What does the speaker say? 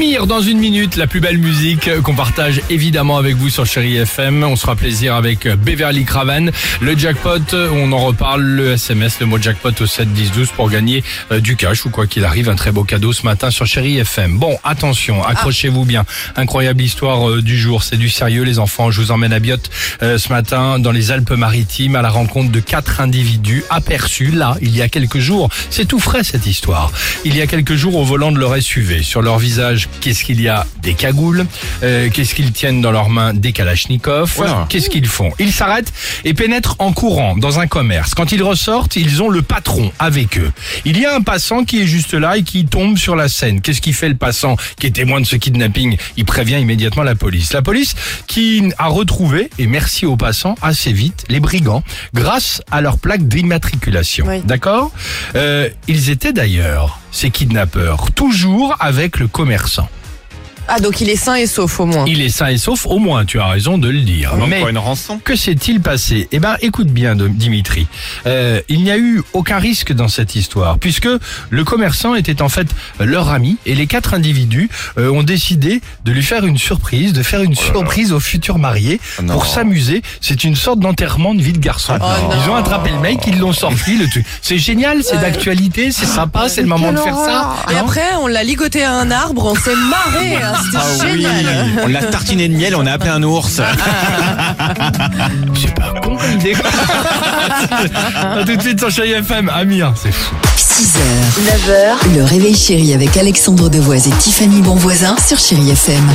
Amir, dans une minute, la plus belle musique qu'on partage évidemment avec vous sur Chéri FM. On se fera plaisir avec euh, Beverly Craven. Le jackpot, euh, on en reparle, le SMS, le mot jackpot au 7 10 12 pour gagner euh, du cash ou quoi qu'il arrive, un très beau cadeau ce matin sur Chéri FM. Bon, attention, accrochez-vous bien. Incroyable histoire du jour, c'est du sérieux les enfants. Je vous emmène à Biot ce matin dans les Alpes-Maritimes à la rencontre de quatre individus aperçus là, il y a quelques jours. C'est tout frais cette histoire. Il y a quelques jours au volant de leur SUV. Sur leur visage, qu'est-ce qu'il y a Des cagoules. Euh, qu'est-ce qu'ils tiennent dans leurs mains Des kalachnikovs. Qu'est-ce qu'ils font Ils s'arrêtent et pénètrent en courant dans un commerce. Quand ils ressortent, ils ont le patron avec eux. Il y a un passant qui est juste là et qui tombe sur la scène. Qu'est-ce qui fait le passant qui est témoin de ce kidnapping Il prévient immédiatement la police. La police qui a retrouvé, et merci aux passants, assez vite, les brigands, grâce à leur plaque d'immatriculation. D'accord? Euh, Ils étaient d'ailleurs, ces kidnappeurs, toujours avec le commerçant. Ah, donc il est sain et sauf au moins. Il est sain et sauf, au moins, tu as raison de le dire. Donc Mais quoi, une rançon que s'est-il passé? Eh ben, écoute bien, Dimitri. Euh, il n'y a eu aucun risque dans cette histoire, puisque le commerçant était en fait leur ami, et les quatre individus euh, ont décidé de lui faire une surprise, de faire une surprise au futur marié Non. pour s'amuser. C'est une sorte d'enterrement de vie de garçon. non. Ils ont attrapé le mec, ils l'ont sorti, le truc. C'est génial, c'est d'actualité, c'est sympa, c'est le moment de faire ça. Et Non? après, on l'a ligoté à un arbre, on s'est marré. hein, C'était Ah oui, génial. on l'a tartiné de miel, on a appelé un ours. C'est pas con comme idée. A tout de suite sur Chérie FM, Amir, c'est fou. 6h, 9h, le réveil chéri avec Alexandre Devoise et Tiffany Bonvoisin sur Chérie FM.